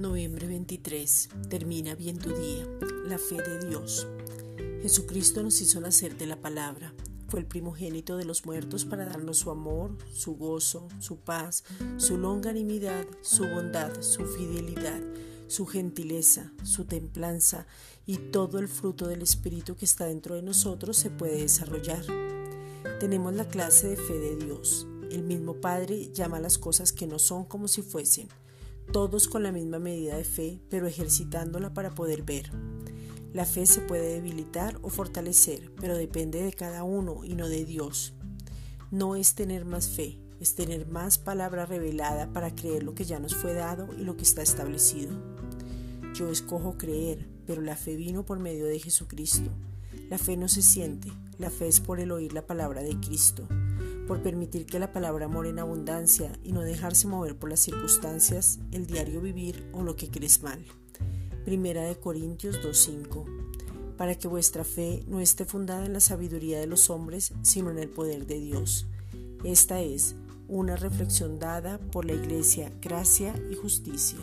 10. Termina bien tu día. La fe de Dios. Jesucristo nos hizo nacer de la palabra. Fue el primogénito de los muertos para darnos su amor, su gozo, su paz, su longanimidad, su bondad, su fidelidad, su gentileza, su templanza y todo el fruto del Espíritu que está dentro de nosotros se puede desarrollar. Tenemos la clase de fe de Dios. El mismo Padre llama las cosas que no son como si fuesen todos con la misma medida de fe, pero ejercitándola para poder ver. La fe se puede debilitar o fortalecer, pero depende de cada uno y no de Dios. No es tener más fe, es tener más palabra revelada para creer lo que ya nos fue dado y lo que está establecido. Yo escojo creer, pero la fe vino por medio de Jesucristo. La fe no se siente, la fe es por el oír la palabra de Cristo por permitir que la palabra more en abundancia y no dejarse mover por las circunstancias, el diario vivir o lo que crees mal. Primera de Corintios 2.5 para que vuestra fe no esté fundada en la sabiduría de los hombres, sino en el poder de Dios. Esta es una reflexión dada por la Iglesia Gracia y Justicia.